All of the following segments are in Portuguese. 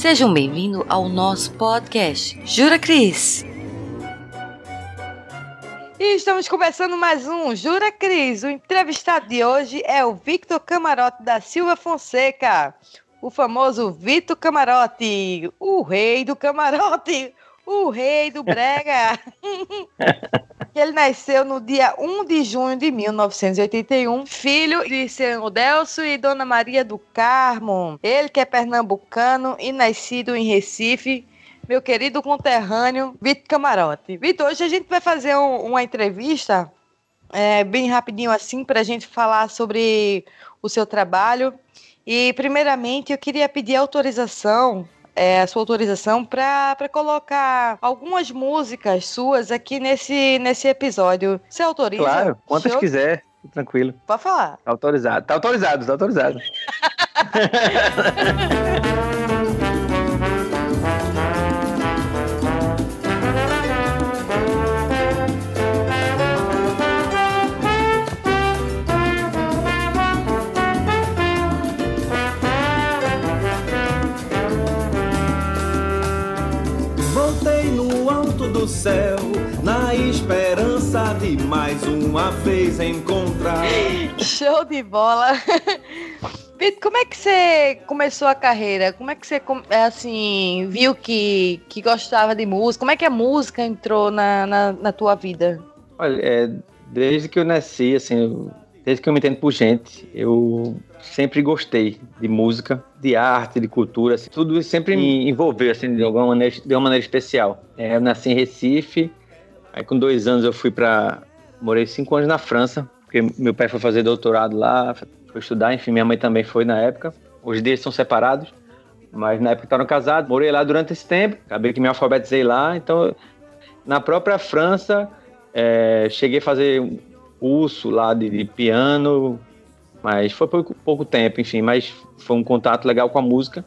Sejam bem-vindos ao nosso podcast. Jura, Cris? E estamos começando mais um Jura Cris. O entrevistado de hoje é o Victor Camarote da Silva Fonseca, o famoso Vitor Camarote, o rei do camarote, o rei do brega. Ele nasceu no dia 1 de junho de 1981, filho de seu Delcio e Dona Maria do Carmo. Ele que é pernambucano e nascido em Recife, meu querido conterrâneo Vitor Camarote. Vitor, hoje a gente vai fazer um, uma entrevista é, bem rapidinho assim para a gente falar sobre o seu trabalho. E primeiramente eu queria pedir autorização é, a sua autorização para colocar algumas músicas suas aqui nesse, nesse episódio. Você autoriza? Claro, quantas Show? quiser, tranquilo. Pode falar. Tá autorizado. Tá autorizado, tá autorizado. céu, na esperança de mais uma vez encontrar. Show de bola. Vitor, como é que você começou a carreira? Como é que você, é, assim, viu que, que gostava de música? Como é que a música entrou na, na, na tua vida? Olha, é, desde que eu nasci, assim, eu- desde que eu me entendo por gente, eu sempre gostei de música, de arte, de cultura, assim, tudo sempre me envolveu, assim, de alguma maneira, de uma maneira especial. É, eu nasci em Recife, aí com dois anos eu fui para, morei cinco anos na França, porque meu pai foi fazer doutorado lá, foi estudar, enfim, minha mãe também foi na época. Hoje eles são separados, mas na época estavam casados. Morei lá durante esse tempo, acabei que me alfabetizei lá, então na própria França é, cheguei a fazer curso lá de, de piano, mas foi pouco, pouco tempo, enfim, mas foi um contato legal com a música.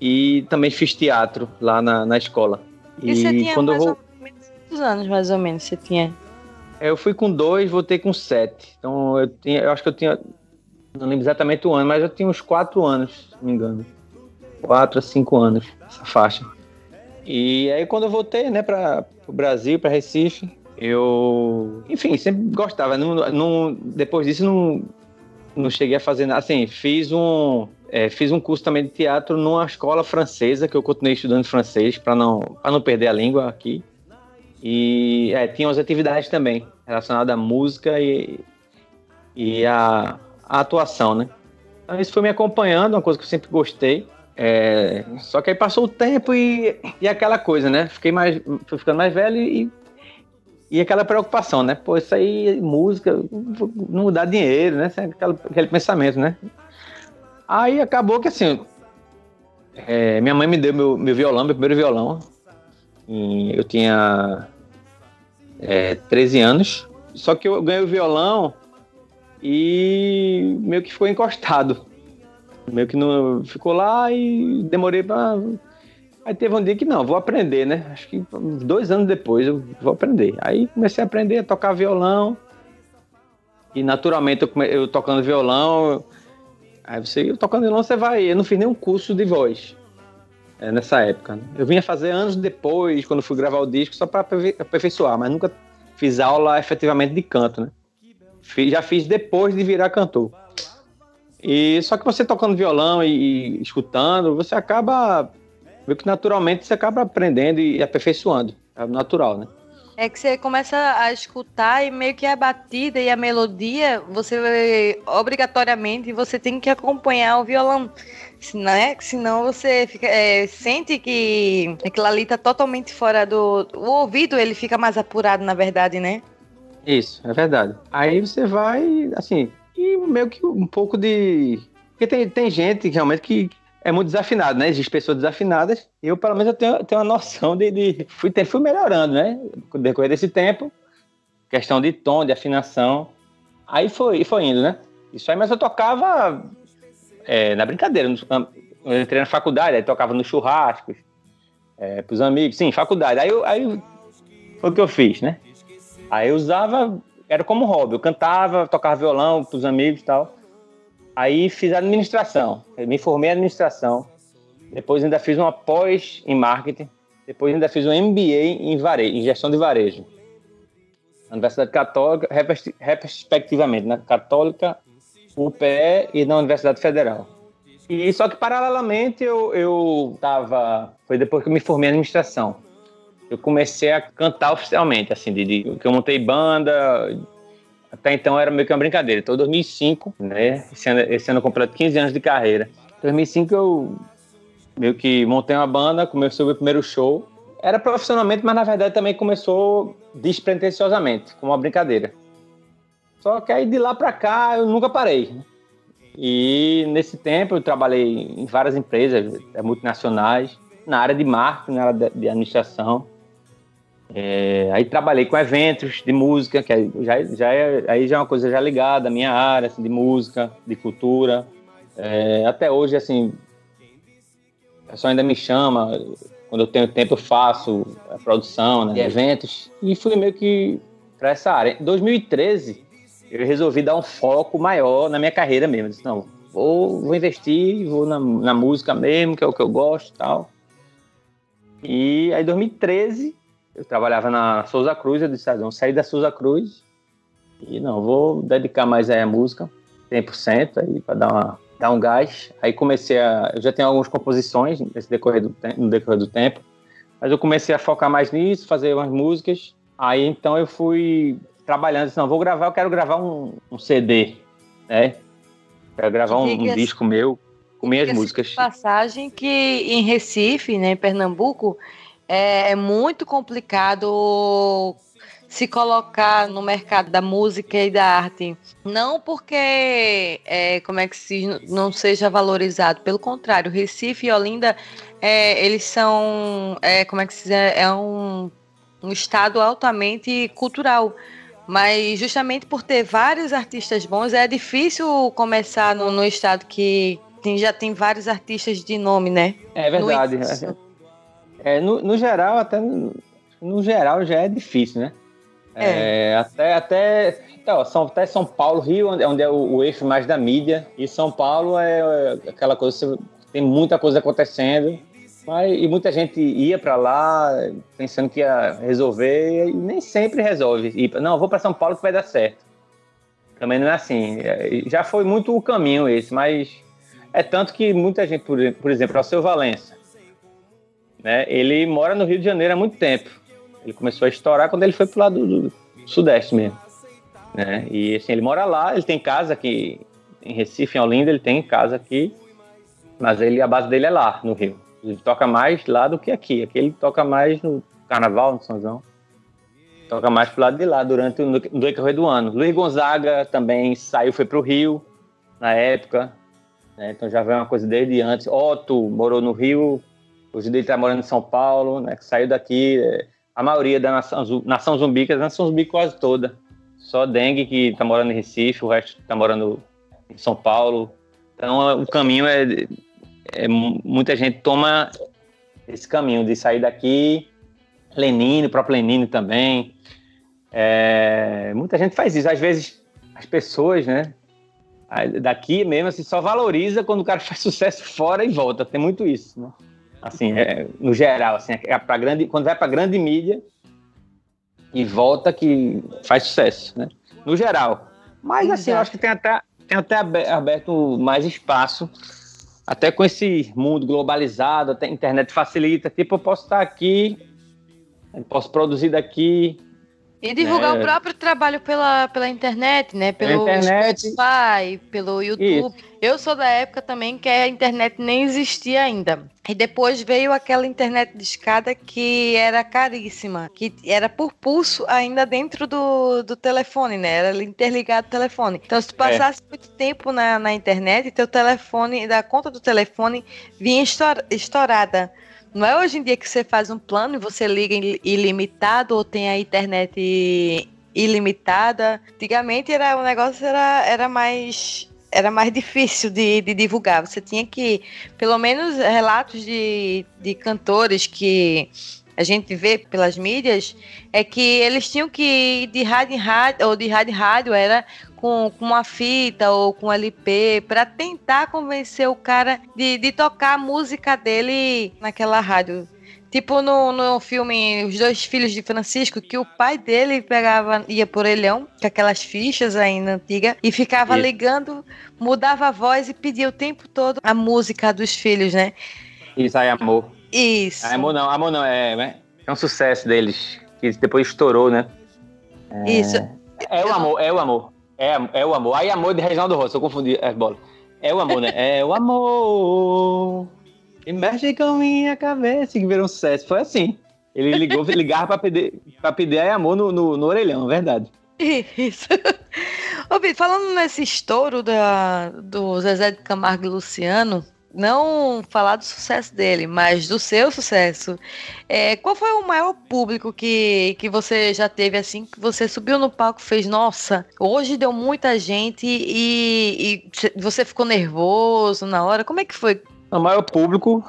E também fiz teatro lá na, na escola. E, você tinha quando eu, mais vou, ou menos quantos anos, mais ou menos, você tinha? eu fui com dois, voltei com sete. Então eu tinha, eu acho que eu tinha, não lembro exatamente o ano, mas eu tinha uns quatro anos, se não me engano. Quatro a cinco anos, essa faixa. E aí quando eu voltei, né, para o Brasil, para Recife, eu, enfim, sempre gostava. Não, não, depois disso não, não cheguei a fazer nada. Assim, fiz um, é, fiz um curso também de teatro numa escola francesa que eu continuei estudando francês para não, não perder a língua aqui. E é, tinha umas atividades também relacionadas à música e, e à, à atuação, né? Então isso foi me acompanhando, uma coisa que eu sempre gostei. É, só que aí passou o tempo e, e aquela coisa, né? Fiquei mais, fui ficando mais velho e, e aquela preocupação, né? Pô, isso aí, música, não dá dinheiro, né? Aquela, aquele pensamento, né? Aí acabou que assim, é, minha mãe me deu meu, meu violão, meu primeiro violão. Eu tinha é, 13 anos. Só que eu ganhei o violão e meio que ficou encostado. Meio que não ficou lá e demorei pra. Aí teve um dia que não, vou aprender, né? Acho que dois anos depois eu vou aprender. Aí comecei a aprender a tocar violão. E naturalmente eu, eu tocando violão. Aí você, eu tocando violão, você vai. Eu não fiz nenhum curso de voz é, nessa época. né? Eu vinha fazer anos depois, quando fui gravar o disco, só para aperfeiçoar, mas nunca fiz aula efetivamente de canto, né? Fiz- já fiz depois de virar cantor. E só que você tocando violão e, e escutando, você acaba meio que naturalmente você acaba aprendendo e aperfeiçoando. É natural, né? É que você começa a escutar e meio que a batida e a melodia, você obrigatoriamente você tem que acompanhar o violão. Senão, é, senão você fica, é, sente que aquilo ali tá totalmente fora do. O ouvido ele fica mais apurado, na verdade, né? Isso, é verdade. Aí você vai, assim, e meio que um pouco de. Porque tem, tem gente realmente que é muito desafinado, né? Existem pessoas desafinadas. Eu, pelo menos, eu tenho, tenho uma noção de. de... Fui, fui melhorando, né? No decorrer desse tempo. Questão de tom, de afinação. Aí foi, foi indo, né? Isso aí, mas eu tocava é, na brincadeira. Eu entrei na faculdade, aí tocava nos churrascos, é, pros amigos. Sim, faculdade. Aí, aí foi o que eu fiz, né? Aí eu usava, era como hobby. Eu cantava, tocava violão pros amigos e tal. Aí fiz administração. Me formei em administração. Depois ainda fiz uma pós em marketing. Depois ainda fiz um MBA em varejo, em gestão de varejo. Na Universidade Católica, respectivamente, na Católica, UPE e na Universidade Federal. E só que paralelamente eu eu foi depois que eu me formei em administração. Eu comecei a cantar oficialmente, assim, de, de que eu montei banda, até então era meio que uma brincadeira. Então, 2005, né? Esse ano, esse ano completo 15 anos de carreira. Em 2005 eu meio que montei uma banda, comecei o meu primeiro show. Era profissionalmente, mas na verdade também começou despretensiosamente, como uma brincadeira. Só que aí de lá para cá eu nunca parei. E nesse tempo eu trabalhei em várias empresas é, multinacionais, na área de marketing, na área de administração. É, aí trabalhei com eventos de música, que já, já é, aí já é uma coisa já ligada à minha área, assim, de música, de cultura. É, até hoje, assim, o pessoal ainda me chama, quando eu tenho tempo eu faço a produção né, eventos, e fui meio que para essa área. Em 2013, eu resolvi dar um foco maior na minha carreira mesmo. Eu disse, não, vou, vou investir, vou na, na música mesmo, que é o que eu gosto e tal. E aí, em 2013, eu trabalhava na Souza Cruz, eu disse, ah, não, saí da Souza Cruz e não, vou dedicar mais aí à música, 100% aí para dar, uma, dar um gás. Aí comecei a, eu já tenho algumas composições nesse decorrer do, no decorrer do tempo, mas eu comecei a focar mais nisso, fazer umas músicas. Aí então eu fui trabalhando, disse, não, vou gravar, eu quero gravar um, um CD, né? Quero gravar um, um disco meu com minhas músicas. Passagem que em Recife, né, em Pernambuco, é, é muito complicado se colocar no mercado da música e da arte. Não porque, é, como é que se não seja valorizado, pelo contrário, Recife e Olinda, é, eles são, é, como é que se diz, é um, um estado altamente cultural. Mas justamente por ter vários artistas bons, é difícil começar no, no estado que tem, já tem vários artistas de nome, né? É verdade. É, no, no, geral, até no geral já é difícil, né? É. É, até até, então, São, até São Paulo, Rio, onde é o, o, eixo mais da mídia, e São Paulo é, é aquela coisa, tem muita coisa acontecendo, mas, e muita gente ia para lá pensando que ia resolver, e nem sempre resolve. E, não, vou para São Paulo que vai dar certo. Também não é assim. É, já foi muito o caminho esse, mas é tanto que muita gente, por, por exemplo, o seu Valença, né? Ele mora no Rio de Janeiro há muito tempo. Ele começou a estourar quando ele foi pro lado do, Sudeste mesmo. Né? E assim, ele mora lá, ele tem casa aqui em Recife, em Olinda, ele tem casa aqui, mas ele, a base dele é lá, no Rio. Ele toca mais lá do que aqui. Aqui ele toca mais no Carnaval, no São João. Toca mais pro lado de lá durante o decorrer do ano. Luiz Gonzaga também saiu, foi pro Rio na época. Né? Então já veio uma coisa desde antes. Otto morou no Rio Hoje ele está morando em São Paulo, né? Que saiu daqui. É, a maioria da nação, nação zumbi, que é a nação zumbi quase toda. Só Dengue que está morando em Recife, o resto está morando em São Paulo. Então o caminho é, é, muita gente toma esse caminho de sair daqui. Lenine, o próprio Lenine também. É, muita gente faz isso. Às vezes as pessoas, né? Daqui mesmo, assim, só valoriza quando o cara faz sucesso fora e volta. Tem muito isso, né? Assim, é, no geral, assim, é pra grande, quando vai para grande mídia e volta que faz sucesso, né? No geral. Mas assim, eu acho que tem até, tem até aberto mais espaço, até com esse mundo globalizado, até a internet facilita. Tipo, eu posso estar aqui, posso produzir daqui, e divulgar é. o próprio trabalho pela, pela internet, né? Pelo internet. Spotify, pelo YouTube. Isso. Eu sou da época também que a internet nem existia ainda. E depois veio aquela internet de escada que era caríssima, que era por pulso ainda dentro do, do telefone, né? Era interligado o telefone. Então, se tu é. passasse é. muito tempo na, na internet, teu telefone, da conta do telefone vinha estourada. Não é hoje em dia que você faz um plano e você liga ilimitado ou tem a internet ilimitada. Antigamente era o negócio era, era mais era mais difícil de, de, divulgar. Você tinha que, pelo menos, relatos de, de cantores que a gente vê pelas mídias, é que eles tinham que ir de rádio em rádio, ou de rádio em rádio, era com, com uma fita ou com LP para tentar convencer o cara de, de tocar a música dele naquela rádio. Tipo no, no filme Os Dois Filhos de Francisco, que o pai dele pegava, ia por elhão, com aquelas fichas ainda antigas, e ficava Isso. ligando, mudava a voz e pedia o tempo todo a música dos filhos, né? Isso aí, amor. Isso. Ah, amor não, amor não, é, é, é um sucesso deles, que depois estourou, né? É, Isso. É o amor, é o amor. É, é o amor. Aí amor de Reginaldo Rossi, eu confundi as bolas. É o amor, né? É o amor. E mexe com minha cabeça, que virou um sucesso. Foi assim. Ele ligou, ligava pra pedir, pra pedir amor no, no, no orelhão, verdade. Isso. Ô, Vitor, falando nesse estouro da, do Zezé de Camargo e Luciano, não falar do sucesso dele, mas do seu sucesso. É, qual foi o maior público que, que você já teve assim, que você subiu no palco e fez, nossa, hoje deu muita gente e, e você ficou nervoso na hora? Como é que foi? O maior público,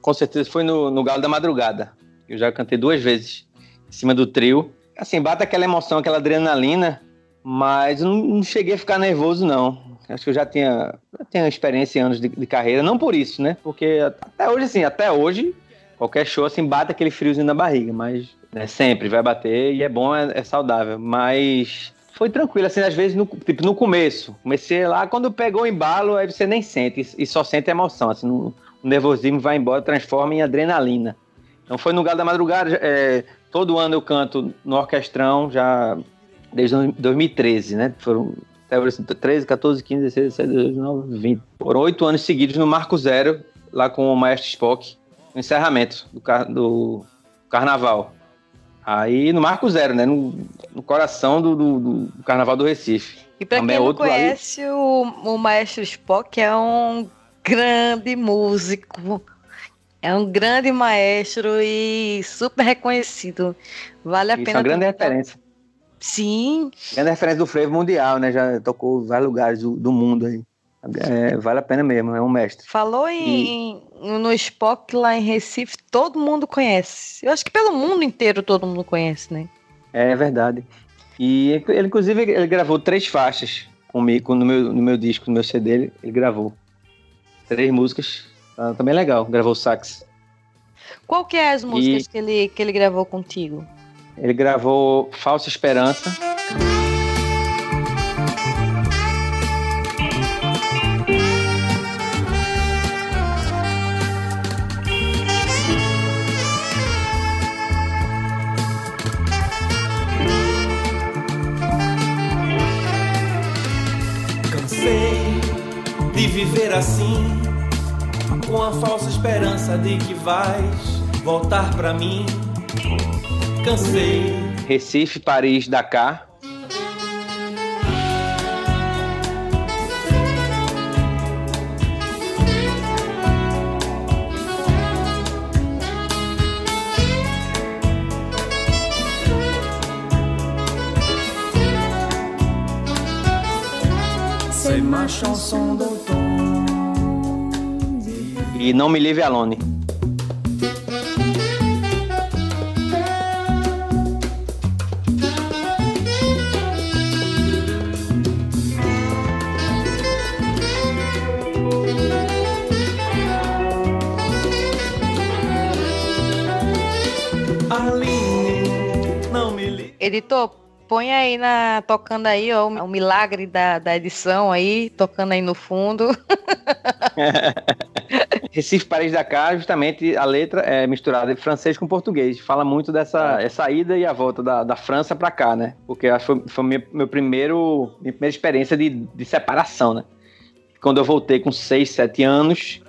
com certeza, foi no, no Galo da Madrugada. Eu já cantei duas vezes em cima do trio. Assim, bate aquela emoção, aquela adrenalina, mas não, não cheguei a ficar nervoso, não. Acho que eu já tinha, já tinha experiência em anos de, de, carreira, não por isso, né? Porque até hoje, assim, até hoje, qualquer show, assim, bate aquele friozinho na barriga, mas né, sempre vai bater e é bom, é, é saudável. Mas foi tranquilo, assim, às vezes, no, tipo, no começo. Comecei lá, quando pegou o embalo, aí você nem sente, e só sente emoção, assim, o nervosismo vai embora, transforma em adrenalina. Então foi no Galo da Madrugada, é, todo ano eu canto no Orquestrão, já desde 2013, né? Foram até hoje, 13, 14, 15, 16, 17, 18, 19, 20. Foram oito anos seguidos no Marco Zero, lá com o Maestro Spock, no encerramento do, car do Carnaval. Aí no Marco Zero, né? No, no coração do, do, do, Carnaval do Recife. E para quem não conhece, o, o Maestro Spock é um grande músico. É um grande maestro e super reconhecido. Vale a Isso pena. É uma grande referência. Sim. Grande referência do frevo mundial, né? Já tocou em vários lugares do, do mundo aí. É, vale a pena mesmo, é um mestre. Falou em, e... no Spock lá em Recife, todo mundo conhece. Eu acho que pelo mundo inteiro todo mundo conhece, né? É verdade. E ele, inclusive, ele gravou três faixas comigo no meu, no meu disco, no meu CD, ele, ele gravou. Três músicas. Tá, também legal, gravou sax. Qual que é as músicas e... que, ele, que ele gravou contigo? Ele gravou Falsa Esperança. viver assim, com a falsa esperança de que vais voltar para mim. Cansei. Recife, Paris, Dakar. C'est ma chanson d'automne. E Não Me Leave Alone. Editor, põe aí na. tocando aí, ó, o milagre da, da edição aí, tocando aí no fundo. Recife, Paris, Dakar, justamente a letra é misturada de francês com português. Fala muito dessa é. essa ida e a volta da, da França para cá, né? Porque acho que foi, foi meu, meu primeiro, minha primeira experiência de, de separação, né? Quando eu voltei com 6, 7 anos,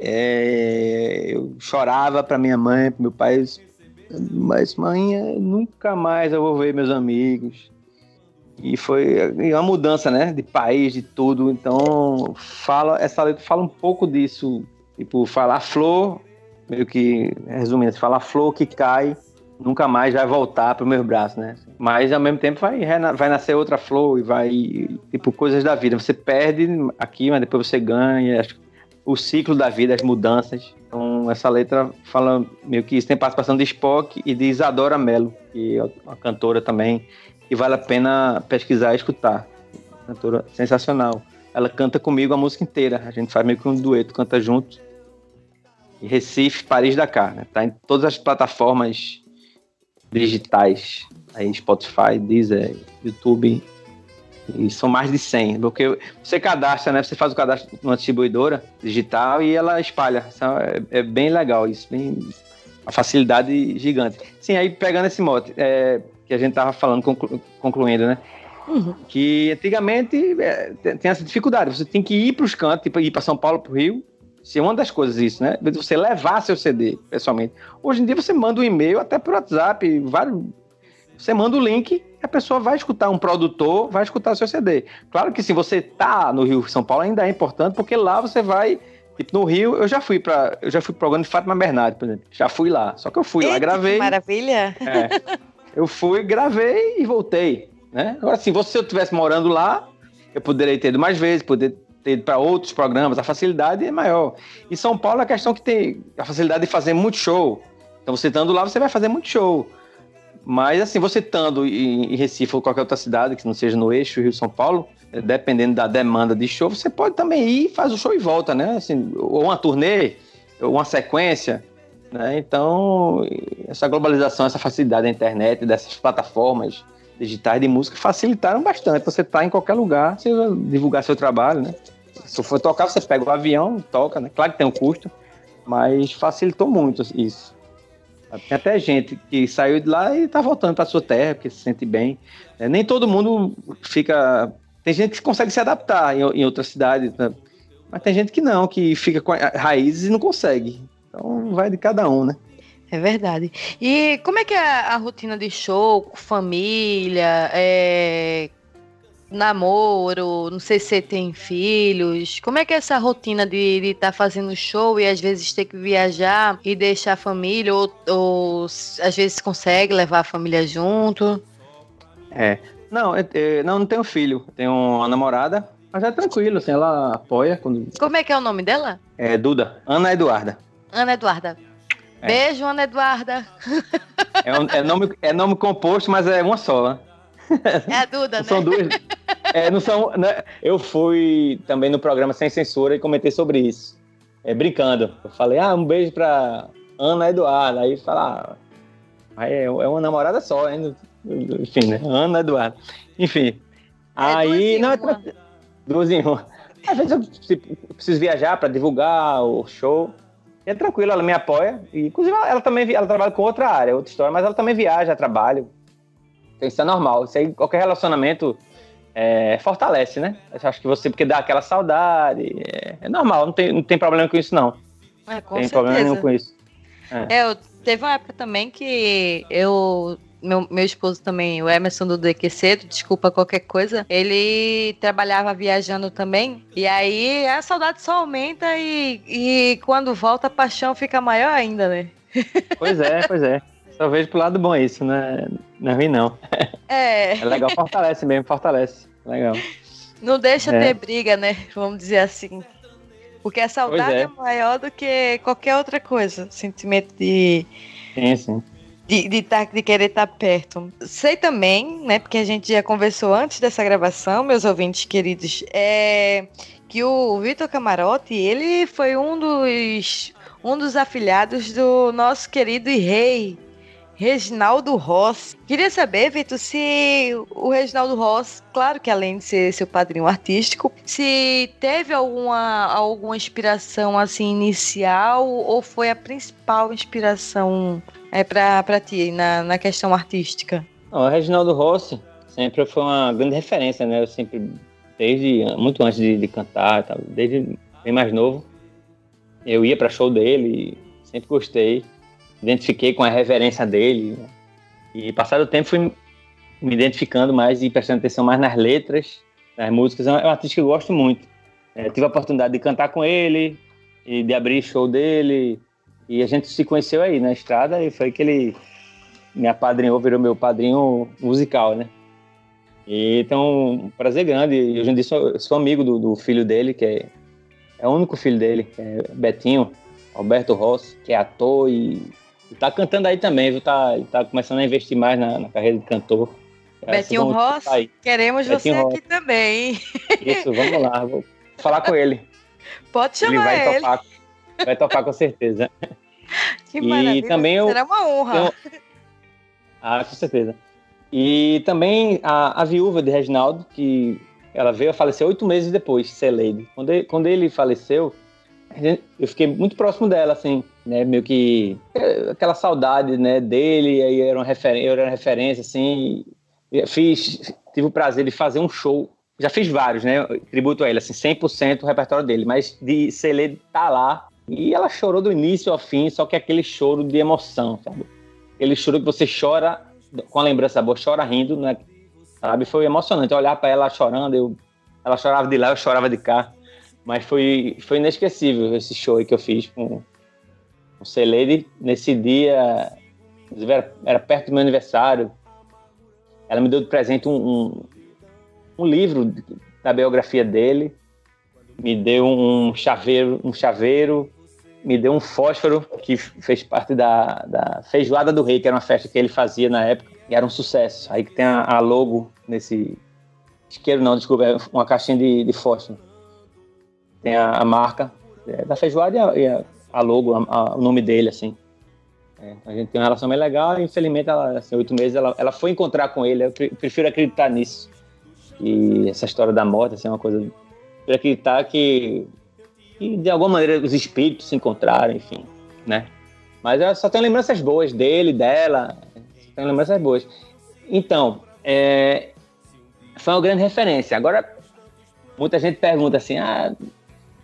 é, eu chorava para minha mãe, para meu pai, mas mãe, nunca mais eu vou ver meus amigos. E foi uma mudança, né? De país, de tudo. Então, fala, essa letra fala um pouco disso. Tipo, falar flor, meio que, resumindo, falar flor que cai, nunca mais vai voltar para os meus braços, né? Mas ao mesmo tempo vai, vai nascer outra flor e vai, tipo, coisas da vida. Você perde aqui, mas depois você ganha. O ciclo da vida, as mudanças. Então, essa letra fala meio que isso. Tem participação de Spock e de Isadora Mello, que é uma cantora também e vale a pena pesquisar e escutar. cantora sensacional. Ela canta comigo a música inteira. A gente faz meio que um dueto, canta junto. E Recife, Paris, Dakar. Né? Tá em todas as plataformas digitais. Aí Spotify, Deezer, YouTube. E são mais de 100. Porque você cadastra, né? Você faz o cadastro numa distribuidora digital e ela espalha. É, é bem legal isso. Bem, a facilidade gigante. Sim, aí pegando esse mote é, que a gente tava falando, conclu, concluindo, né? Uhum. Que antigamente é, tem essa dificuldade. Você tem que ir para os cantos, tipo, ir para São Paulo, para o Rio. Se é uma das coisas isso, né? Você levar seu CD pessoalmente. Hoje em dia você manda um e-mail até por WhatsApp, vários. Você manda o link, a pessoa vai escutar um produtor, vai escutar seu CD. Claro que se você tá no Rio, São Paulo ainda é importante, porque lá você vai Tipo, no Rio, eu já fui para eu já fui pro programa de Fátima Bernardes, por exemplo. Já fui lá. Só que eu fui Eita, lá, gravei. Que maravilha! É, eu fui, gravei e voltei. Né? Agora, assim, se eu estivesse morando lá, eu poderia ter ido mais vezes, poder ter ido para outros programas, a facilidade é maior. Em São Paulo, a questão é que tem a facilidade de fazer muito show. Então, você estando lá, você vai fazer muito show. Mas, assim, você estando em Recife ou qualquer outra cidade, que não seja no eixo Rio-São Paulo, eh, dependendo da demanda de show, você pode também ir, faz o show e volta, né? Assim, ou uma turnê, ou uma sequência. Né? Então, essa globalização, essa facilidade da internet, dessas plataformas, digitais de música facilitaram bastante. Você tá em qualquer lugar, você divulgar seu trabalho, né? Se for tocar, você pega o avião, toca, né? Claro que tem um custo, mas facilitou muito isso. Tem até gente que saiu de lá e tá voltando para sua terra, porque se sente bem. É, nem todo mundo fica. Tem gente que consegue se adaptar em, em outra cidade, né? mas tem gente que não, que fica com raízes e não consegue. Então vai de cada um, né? É verdade. E como é que é a rotina de show, família, é, namoro, não sei se você tem filhos. Como é que é essa rotina de estar tá fazendo show e às vezes ter que viajar e deixar a família, ou, ou às vezes consegue levar a família junto? É. Não, eu, eu, não, não tenho filho. Tenho uma namorada, mas é tranquilo, assim, ela apoia. Quando... Como é que é o nome dela? É Duda. Ana Eduarda. Ana Eduarda. É. Beijo, Ana Eduarda. É, um, é, nome, é nome composto, mas é uma só. Né? É a Duda, né? São duas. É, não são, né? Eu fui também no programa Sem Censura e comentei sobre isso. É, brincando. Eu falei, ah, um beijo pra Ana Eduarda. Aí falar, ah, é, é uma namorada só, hein? Enfim, né? Ana Eduarda. Enfim. É aí. Duas não, é duas em uma. Às vezes eu preciso viajar para divulgar o show. E é tranquilo, ela me apoia. E, inclusive, ela, ela, também ela trabalha com outra área, outra história, mas ela também viaja, trabalha. Então, isso é normal. Isso aí, qualquer relacionamento é, fortalece, né? Eu acho que você, porque dá aquela saudade. É, é, normal, não tem, não tem problema com isso, não. É, com tem certeza. problema nenhum com isso. É. é, eu, teve uma época também que eu meu, meu esposo também, o Emerson do DQC, desculpa qualquer coisa, ele trabalhava viajando também. E aí a saudade só aumenta e, e quando volta a paixão fica maior ainda, né? Pois é, pois é. Só vejo pro lado bom isso, né? Não é ruim, não. É. É legal, fortalece mesmo, fortalece. Legal. Não deixa é. ter briga, né? Vamos dizer assim. Porque a saudade é. é. maior do que qualquer outra coisa. Sentimento de. Sim, sim de, de, tá, de querer estar tá perto. Sei também, né, porque a gente já conversou antes dessa gravação, meus ouvintes queridos, é que o Vitor Camarote, ele foi um dos, um dos afilhados do nosso querido rei, Reginaldo Ross. Queria saber, Vitor, se o Reginaldo Ross, claro que além de ser seu padrinho artístico, se teve alguma, alguma inspiração assim inicial ou foi a principal inspiração é para ti na, na questão artística? O Reginaldo Rossi sempre foi uma grande referência, né? Eu sempre, desde muito antes de, de cantar, desde bem mais novo, eu ia para show dele, sempre gostei, identifiquei com a reverência dele. E passado o tempo fui me identificando mais e prestando atenção mais nas letras, nas músicas. É um artista que eu gosto muito. É, tive a oportunidade de cantar com ele e de abrir show dele e a gente se conheceu aí na estrada e foi que ele me apadrinhou, virou meu padrinho musical, né? E, então, um prazer grande. E hoje em dia sou, sou amigo do, do, filho dele, que é, é o único filho dele, é Betinho, Alberto Rossi, que é ator e, e tá cantando aí também, viu? Tá, ele tá começando a investir mais na, na carreira de cantor. Betinho Ross, queremos Betinho você Ross. aqui também. Isso, vamos lá. Vou falar com ele. Pode Ele chamar vai ele. topar. Vai topar com certeza. Que E maravilha. também eu- Será uma honra. eu- Ah, com certeza. E também a, a viúva de Reginaldo, que ela veio a falecer oito meses depois, ser Lady. Quando ele, quando ele faleceu, eu fiquei muito próximo dela, assim, né? Meio que é, aquela saudade, né, dele, aí era uma referência, eu era uma referência, assim. Fiz, tive o prazer de fazer um show. Já fiz vários, né? Tributo a ele, assim, 100% o repertório dele, mas de Lady tá lá. E ela chorou do início ao fim, só que aquele choro de emoção, sabe? Aquele choro que você chora com a lembrança boa, chora rindo, né? Sabe? Foi emocionante olhar para ela chorando, eu, ela chorava de lá, eu chorava de cá. Mas foi, foi inesquecível esse show que eu fiz com o Celede. Nesse dia, era perto do meu aniversário, ela me deu de presente um, um, um livro da biografia dele, me deu um chaveiro, um chaveiro, me deu um fósforo que fez parte da, da feijoada do rei, que era uma festa que ele fazia na época, e era um sucesso. Aí que tem a, a logo nesse isqueiro, não, desculpa, é uma caixinha de, de fósforo. Tem a, a marca é, da feijoada e a, e a- a logo, a- a- o nome dele, assim. É, a gente tem uma relação bem legal e infelizmente, ela, assim, oito meses, ela, ela foi encontrar com ele. Eu pre- prefiro acreditar nisso. E essa história da morte, assim, é uma coisa. Prefiro acreditar que, que de alguma maneira os espíritos se encontraram, enfim, né? Mas eu só tenho lembranças boas dele, dela. Só tenho lembranças boas. Então, é, foi uma grande referência. Agora, muita gente pergunta assim, ah,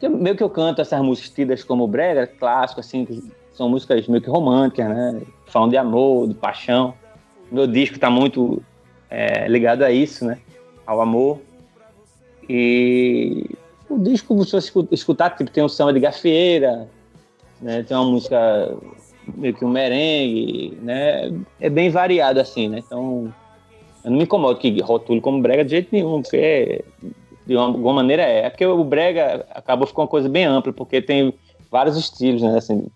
meio que eu canto essas músicas tidas como brega, clássico, assim, que são músicas meio que românticas, né? Falam de amor, de paixão. Meu disco está muito é, ligado a isso, né? Ao amor. E o disco, se você escu- escutar, tipo, tem um samba de gafieira, né? Tem uma música meio que um merengue, né? É bem variado, assim, né? Então, eu não me incomodo que rotule como brega de jeito nenhum, porque é- de uma- alguma maneira é. É porque o brega acabou ficando uma coisa bem ampla, porque tem vários estilos, né? Assim,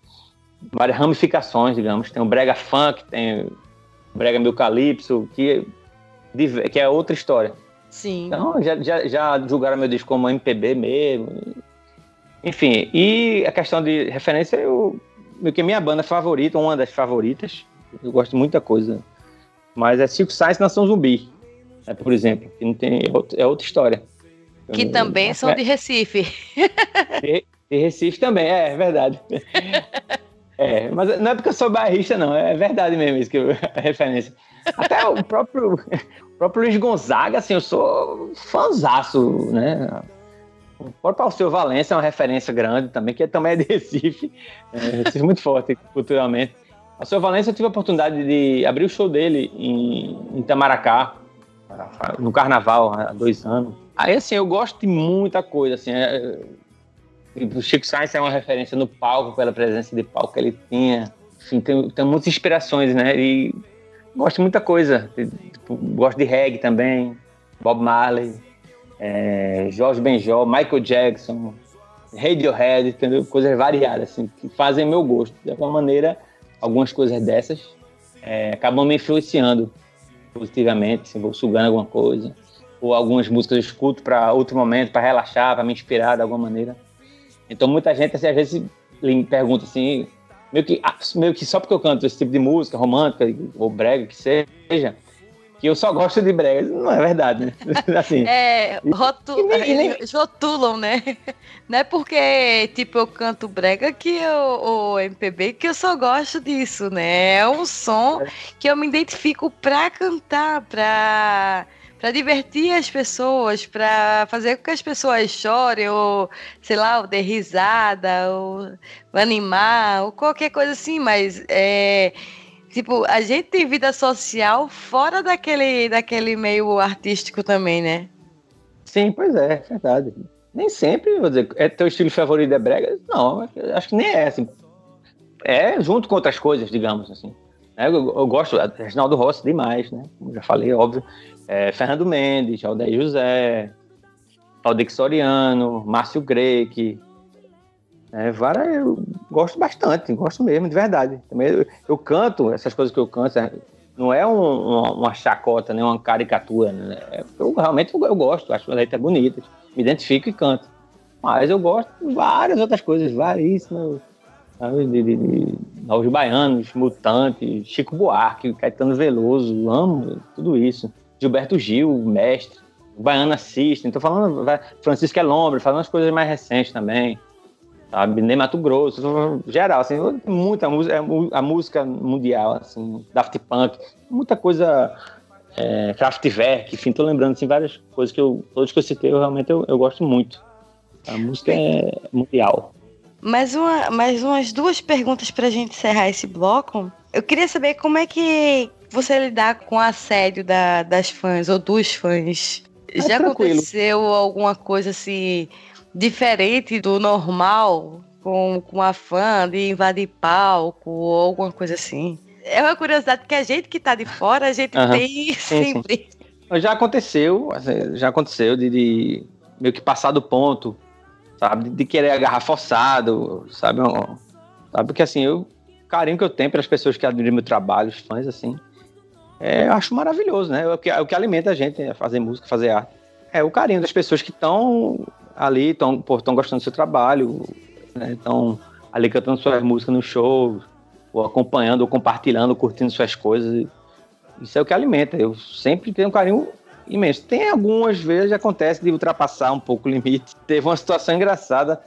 várias ramificações, digamos. Tem o brega funk, tem o brega meio calypso, que, diver- que é outra história. Sim. Então, já, já, já julgaram meu disco como MPB mesmo. Enfim, e a questão de referência, eu, meio que a minha banda favorita, uma das favoritas, eu gosto de muita coisa, mas é Circo Science Nação Zumbi, né, por exemplo, que não tem, é outra- é outra história. Que Eu- também são de Recife. de, de Recife também, é, é verdade. É, mas não é porque eu sou bairrista, não, é verdade mesmo isso que eu, a referência. Até o próprio, o próprio Luiz Gonzaga, assim, eu sou fãzaço, né? O próprio Alceu Valença é uma referência grande também, que também é de Recife, é, Recife muito forte culturalmente. Alceu Valença, eu tive a oportunidade de abrir o show dele em, em Itamaracá, no Carnaval, há dois anos. Aí, assim, eu gosto de muita coisa, assim, é, o Chico Sainz é uma referência no palco, pela presença de palco que ele tinha. Enfim, tem, tem muitas inspirações, né? E gosto de muita coisa. Tipo, gosto de reggae também, Bob Marley, é, Jorge Benjol, Michael Jackson, Radiohead, entendeu? Coisas variadas, assim, que fazem meu gosto. De alguma maneira, algumas coisas dessas é, acabam me influenciando positivamente, se vou sugando alguma coisa. Ou algumas músicas eu escuto para outro momento, para relaxar, para me inspirar de alguma maneira. Então muita gente assim, às vezes me pergunta assim, meio que, ah, meio que só porque eu canto esse tipo de música romântica ou brega que seja, que eu só gosto de brega. Não é verdade, né? Assim, É, rotu... Nem- nem- eles rotulam, né? Não é porque, tipo, eu canto brega que eu, ou MPB que eu só gosto disso, né? É um som que eu me identifico pra cantar, pra, pra divertir as pessoas, pra fazer com que as pessoas chorem, ou, sei lá, ou dê risada, ou animar, ou qualquer coisa assim, mas é. Tipo, a gente tem vida social fora daquele, daquele meio artístico também, né? sim, pois é, é verdade. Nem sempre, vou dizer, é teu estilo favorito é brega? Não, acho que nem é assim. É junto com outras coisas, digamos assim. né? Eu, eu gosto Reginaldo Rossi demais, né? Como já falei, óbvio. É, Fernando Mendes, Aldair José, Aldex Soriano, Márcio Greque. É, várias, eu gosto bastante, gosto mesmo, de verdade. Também eu, eu canto, essas coisas que eu canto, é, não é um, uma, uma, chacota, né? uma caricatura. Né? É, eu realmente eu, eu gosto, acho as letras bonitas, me identifico e canto. Mas eu gosto de várias outras coisas, varíssimas. Sabe? De, de, de Novos Baianos, Mutantes, Chico Buarque, Caetano Veloso, amo tudo isso. Gilberto Gil, mestre. Baiana System, tô falando Francisco Elombre, falando as coisas mais recentes também sabe? Nem Mato Grosso, geral, assim, muita música, é a música mundial, assim, Daft Punk, muita coisa, é, Kraftwerk, enfim, tô lembrando, assim, várias coisas que eu, todos que eu citei, eu realmente eu, eu gosto muito. A música é mundial. Mais, uma, mais umas duas perguntas pra gente encerrar esse bloco. Eu queria saber como é que você lidar com o assédio da, das fãs ou dos fãs. É Já tranquilo. aconteceu alguma coisa assim diferente do normal com, com a fã de invadir palco ou alguma coisa assim. É uma curiosidade que a gente que tá de fora, a gente uhum. tem sempre. Sim. Já aconteceu, assim, já aconteceu de, de, meio que passar do ponto, sabe? De, querer agarrar forçado, sabe? Sabe? Porque assim, eu, o carinho que eu tenho pelas pessoas que admiram meu trabalho, os fãs, assim, é, eu acho maravilhoso, né? É o, que, é o que alimenta a gente, né? fazer música, fazer arte. É o carinho das pessoas que estão ali estão gostando do seu trabalho, estão né? ali cantando suas músicas no show, ou acompanhando, ou compartilhando, curtindo suas coisas. Isso é o que alimenta. Eu sempre tenho um carinho imenso. Tem algumas vezes acontece de ultrapassar um pouco o limite. Teve uma situação engraçada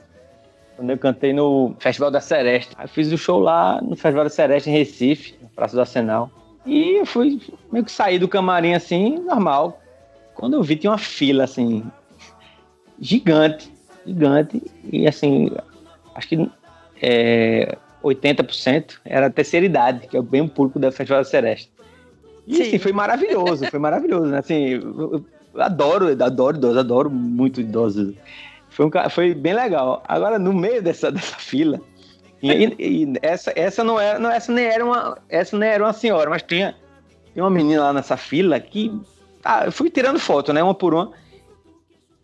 quando eu cantei no Festival da Sereste. Eu fiz o um show lá no Festival da Sereste em Recife, na Praça do Arsenal. E eu fui meio que sair do camarim assim, normal. Quando eu vi, tinha uma fila assim, gigante, gigante, e assim, acho que é, 80% era a terceira idade, que é o bem público da Festival da Sereste. E assim, foi maravilhoso, foi maravilhoso, né? Assim, eu, eu adoro, adoro idosos, adoro muito idosos. Foi, um, foi bem legal. Agora, no meio dessa, dessa fila, e, e, essa, essa não era, não, essa nem era uma, essa nem era uma senhora, mas tinha, tinha uma menina lá nessa fila que ah, eu fui tirando foto, né, uma por uma.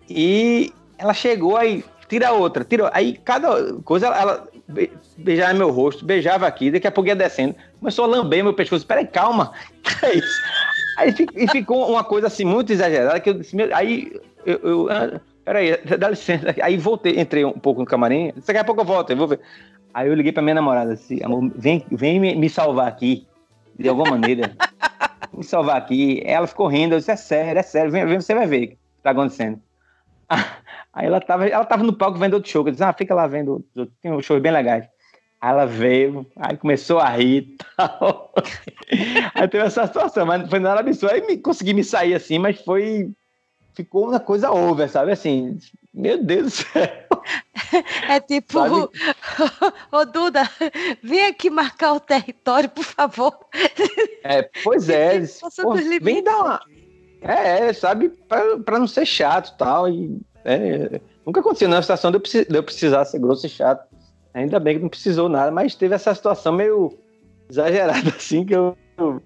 E ela chegou aí, tira outra, tira. Aí cada coisa ela, ela beijava meu rosto, beijava aqui, daqui a pouco ia descendo, começou a lamber meu pescoço. Peraí, calma, que é isso? Aí e ficou uma coisa assim muito exagerada que eu disse, aí eu, eu ah, peraí, dá licença. Aí voltei, entrei um pouco no camarim, daqui a pouco eu volto, eu vou ver. Aí eu liguei pra minha namorada assim, amor, vem, vem me salvar aqui, de alguma maneira. me salvar aqui. Ela ficou rindo, eu disse, é sério, é sério, vem, vem você vai ver o que tá acontecendo. Aí ela tava, ela tava no palco vendo outro show. Eu disse, ah, fica lá vendo, tem um show bem legais. Aí ela veio, aí começou a rir e tal. aí teve essa situação, mas foi nada absurdo. Aí me, consegui me sair assim, mas foi. Ficou uma coisa over, sabe? Assim, meu Deus do céu. É tipo, ô Duda, vem aqui marcar o território, por favor. É, pois é. Pô, vem dar uma, é, é, sabe, para não ser chato tal, e é, nunca aconteceu na situação de eu, precisar ser grosso e chato. Ainda bem que não precisou nada, mas teve essa situação meio exagerada, assim, que eu, eu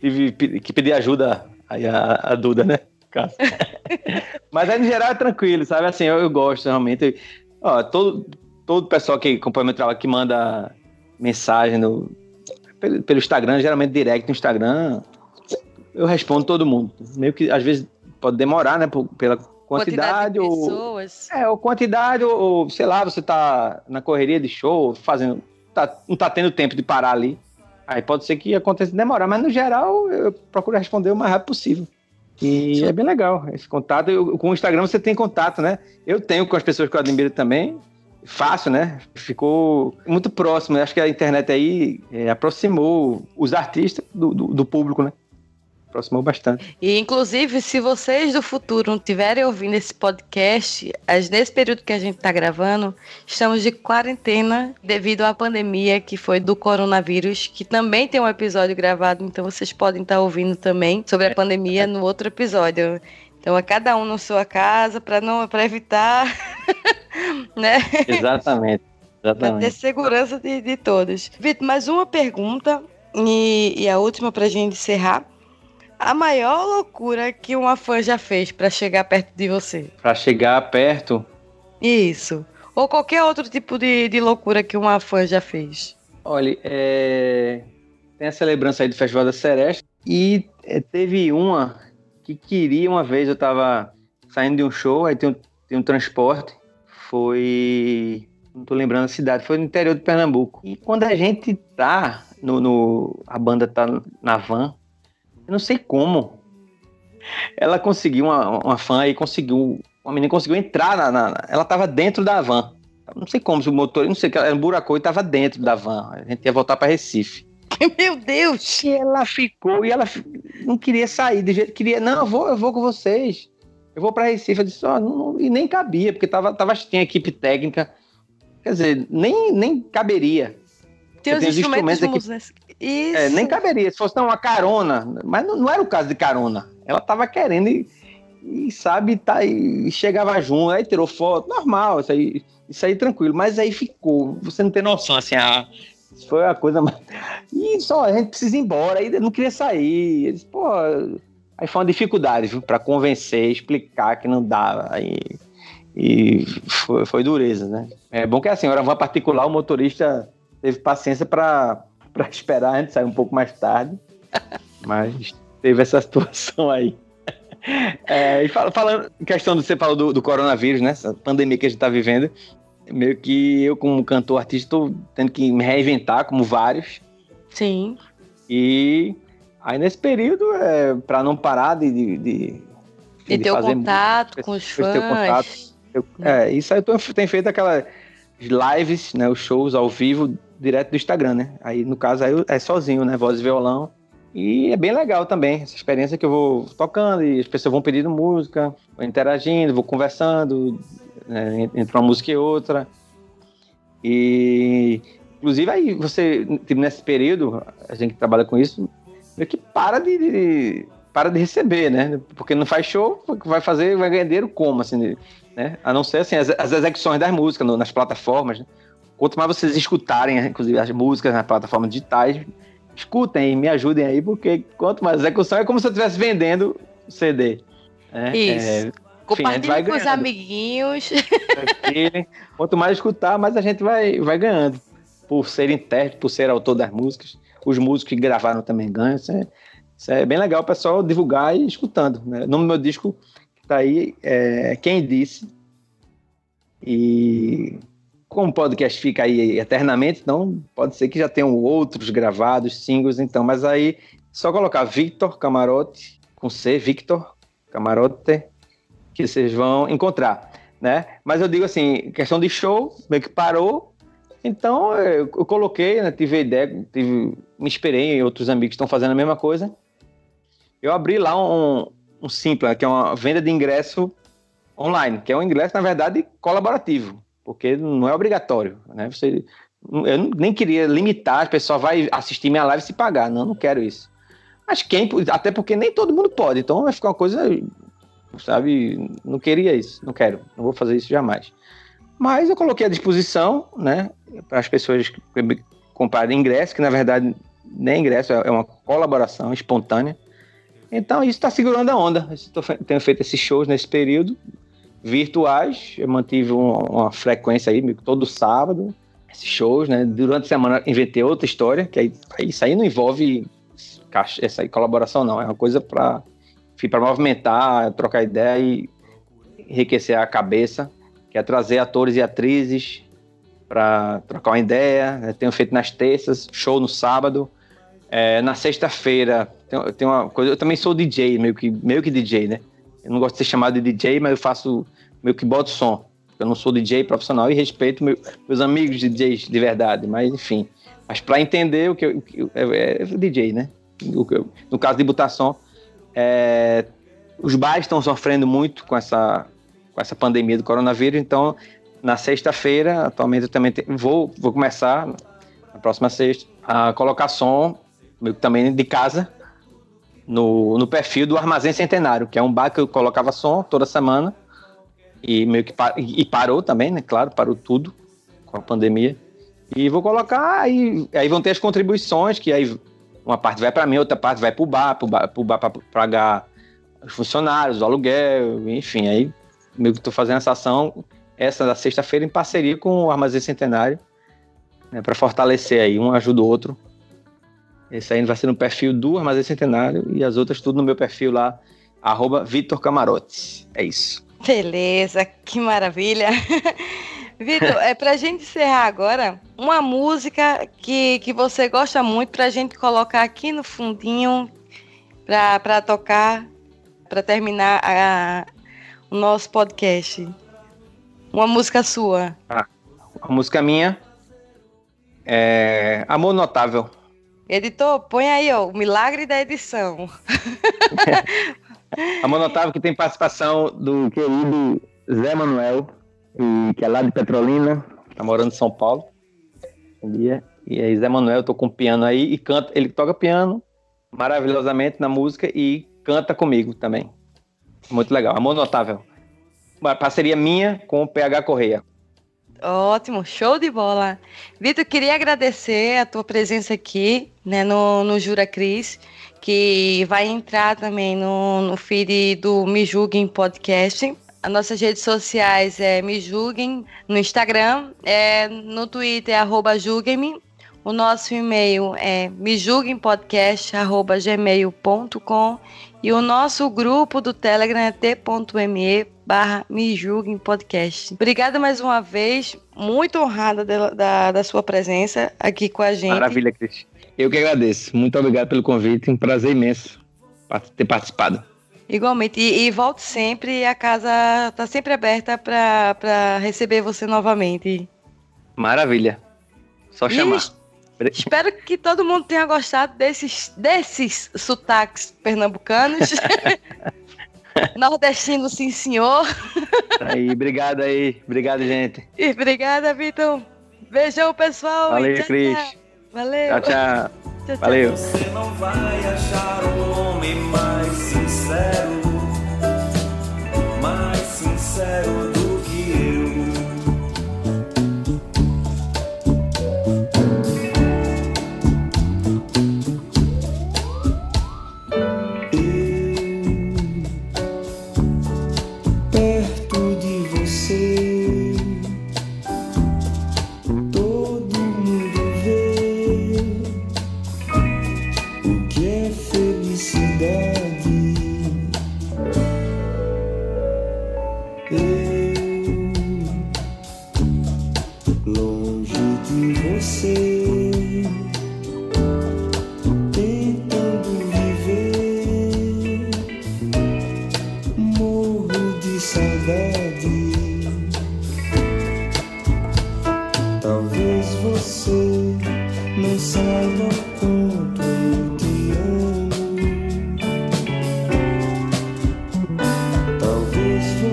tive que pedir ajuda aí a, a Duda, né? mas aí, no geral, é tranquilo, sabe? Assim, eu, eu gosto realmente. Ó, todo, todo pessoal que acompanha meu trabalho, que manda mensagem no, pelo, pelo Instagram, geralmente direct no Instagram, eu respondo todo mundo. Meio que às vezes pode demorar, né? pela quantidade, quantidade ou. Pessoas. É, ou quantidade, ou, ou, sei lá, você tá na correria de show, fazendo. Tá, não tá tendo tempo de parar ali. Aí pode ser que aconteça demorar, mas no geral eu procuro responder o mais rápido possível. E é bem legal esse contato. Eu, com o Instagram você tem contato, né? Eu tenho com as pessoas que eu admiro também. Fácil, né? Ficou muito próximo. Acho que a internet aí é, aproximou os artistas do, do, do público, né? Aproximou bastante. E, inclusive, se vocês do futuro não estiverem ouvindo esse podcast, nesse período que a gente está gravando, estamos de quarentena devido à pandemia que foi do coronavírus, que também tem um episódio gravado, então vocês podem estar tá ouvindo também sobre a pandemia no outro episódio. Então, a cada um na sua casa, para não para evitar, né? Exatamente. Exatamente. Para ter segurança de, de todos. Vitor, mais uma pergunta e, e a última para a gente encerrar a maior loucura que uma fã já fez para chegar perto de você? Para chegar perto? Isso. Ou qualquer outro tipo de, de loucura que uma fã já fez. Olha, é... tem essa lembrança aí do Festival da Seresta. E é, teve uma que queria uma vez, eu tava saindo de um show, aí tem um, tem um transporte, foi. Não tô lembrando a cidade, foi no interior de Pernambuco. E quando a gente tá no. no a banda tá na van, eu não sei como. Ela conseguiu, uma, uma fã aí conseguiu. Uma menina conseguiu entrar na, na Ela tava dentro da van. Não sei como, se o motor, não sei, ela buracou e tava dentro da van. A gente ia voltar para Recife. Meu Deus! E ela ficou, e ela não queria sair de jeito, queria, não, eu vou, eu vou com vocês. Eu vou para Recife. Eu disse, oh, não, e nem cabia, porque tava, tava, tinha equipe técnica. Quer dizer, nem, nem caberia. Tem os instrumentos, instrumentos aqui, Isso. É, nem caberia. Se fosse não, uma carona, mas não, não, era o caso de carona. Ela tava querendo e, e sabe, tá, e chegava junto, aí tirou foto, normal, isso aí, isso aí tranquilo. Mas aí ficou, você não tem noção, assim, a, isso foi a coisa mais. E só, a gente precisa ir embora. Aí não queria sair. Eles, pô. Aí foi uma dificuldade, viu? Pra convencer, explicar que não dava. Aí. E foi, foi dureza, né? É bom que assim, era uma particular, o motorista teve paciência para esperar a gente sair um pouco mais tarde. Mas teve essa situação aí. É, e falando, questão do você falou do, do coronavírus, né? Essa pandemia que a gente está vivendo meio que eu, como cantor artista, estou tendo que me reinventar, como vários. Sim. E aí nesse período, é, para não parar de. De, de, de ter o contato música, com os fãs. Ter contato, eu, é. é, isso aí eu tô, tenho feito aquelas lives, né, os shows ao vivo, direto do Instagram, né? Aí no caso aí é sozinho, né? Voz e violão. E é bem legal também, essa experiência que eu vou tocando e as pessoas vão pedindo música, vou interagindo, vou conversando, né, entre uma música e outra. E, inclusive, aí você, tipo, nesse período, a gente que trabalha com isso, meio que para de, de, para de receber, né? Porque não faz show, vai fazer, vai ganhar dinheiro como, assim, né? A não ser, assim, as, as execuções das músicas no, nas plataformas, né? Quanto mais vocês escutarem, inclusive, as músicas nas plataformas digitais, escutem e me ajudem aí, porque quanto mais execução é como se eu estivesse vendendo CD. Né? Isso. É, Compartilhe com os amiguinhos. Quanto mais escutar, mais a gente vai, vai ganhando. Por ser intérprete, por ser autor das músicas. Os músicos que gravaram também ganham. Isso é, isso é bem legal o pessoal divulgar e escutando. Né? O nome do meu disco que tá aí é Quem Disse. E como o podcast fica aí eternamente, então pode ser que já tenham outros gravados, singles, então, mas aí só colocar Victor Camarote, com C, Victor Camarote, que vocês vão encontrar, né? Mas eu digo assim, questão de show, meio que parou, então eu, coloquei, né, tive a ideia, tive, me inspirei em outros amigos estão fazendo a mesma coisa. Eu abri lá um, um Simpla, que é uma venda de ingresso online, que é um ingresso, na verdade, colaborativo, porque não é obrigatório, né? Você, eu nem queria limitar, a pessoa vai assistir minha live se pagar, não, não quero isso. Mas quem, até porque nem todo mundo pode, então vai ficar uma coisa sabe? Não queria isso, não quero, não vou fazer isso jamais. Mas eu coloquei à disposição, né, para as pessoas comprarem ingresso, que na verdade nem ingresso, é uma colaboração espontânea. Então isso está segurando a onda. Eu tenho feito esses shows nesse período, virtuais, eu mantive uma, uma frequência aí, todo sábado, esses shows, né? Durante a semana inventei outra história, que aí, isso aí não envolve essa aí, colaboração, não. É uma coisa para movimentar, trocar ideia e enriquecer a cabeça, que é trazer atores e atrizes para trocar uma ideia. Eu tenho feito nas terças, show no sábado. É, na sexta-feira, tem uma coisa. Eu também sou DJ, meio que, meio que DJ, né? Eu não gosto de ser chamado de DJ, mas eu faço meio que boto som. Eu não sou DJ profissional e respeito meu, meus amigos DJs de verdade, mas enfim. Mas para entender o que eu, é, é, DJ, né? no caso de botar som, é, os bares estão sofrendo muito com essa, com essa pandemia do coronavírus, então na sexta-feira, atualmente eu também te, vou, vou começar, na próxima sexta, a colocar som, também de casa, no, no perfil do Armazém Centenário, que é um bar que eu colocava som toda semana, e meio que par, e parou também, né? Claro, parou tudo com a pandemia. E vou colocar, aí, aí vão ter as contribuições, que aí uma parte vai para mim, outra parte vai para o bar, para o bar para pagar os funcionários, o aluguel, enfim. Aí meio que estou fazendo essa ação, essa da sexta-feira, em parceria com o Armazém Centenário, né, para fortalecer aí, um ajuda o outro. Esse aí vai ser no perfil do Armazém Centenário e as outras tudo no meu perfil lá, arroba Vitor Camarote. É isso. Beleza, que maravilha. Vitor, é pra gente encerrar agora, uma música que, que você gosta muito pra gente colocar aqui no fundinho pra, pra tocar, pra terminar a, o nosso podcast. Uma música sua. Ah, a música minha é Amor Notável. Editor, põe aí, ó, o milagre da edição. Amor Notável que tem participação do querido Zé Manuel, que é lá de Petrolina, tá morando em São Paulo. E aí Zé Manuel, eu tô com piano aí e canta, ele toca piano maravilhosamente na música e canta comigo também. Muito legal, Amor Notável. Uma parceria minha com o PH Correia. Ótimo, show de bola. Vitor, queria agradecer a tua presença aqui, né, no, no Jura Cris, que vai entrar também no, no feed do Me Julguem Podcast. As nossas redes sociais é Me Julguem no Instagram, é, no Twitter é arroba julguem-me. O nosso e-mail é mejulguempodcast.gmail.com e o nosso grupo do Telegram é t.me barra Me Julguem Podcast. Obrigada mais uma vez, muito honrada da, da, da, sua presença aqui com a gente. Maravilha, Cris. Eu que agradeço. Muito obrigado pelo convite, um prazer imenso ter participado. Igualmente, e, e volte sempre, a casa está sempre aberta para receber você novamente. Maravilha. Só chamar. E espero que todo mundo tenha gostado desses, desses sotaques pernambucanos. Nordestino, sim, senhor. Aí, obrigado aí. Obrigado, gente. E obrigada, Vitor. Beijão, pessoal. Valeu, Cris. Valeu. Tchau, tchau. tchau Valeu. Você não vai achar um homem mais sincero, mais sincero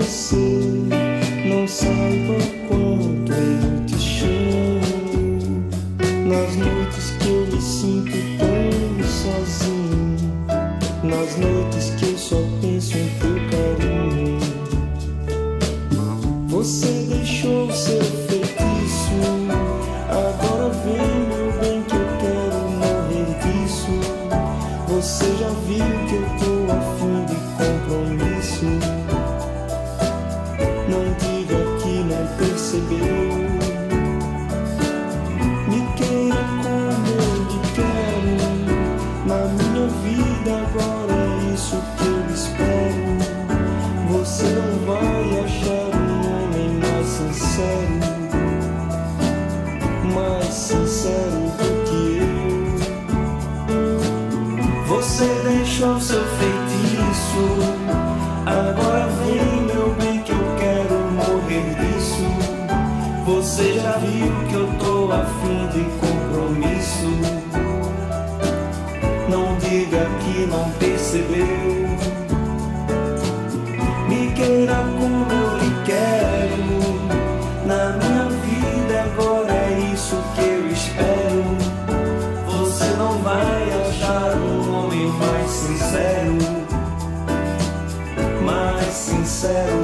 você. disseram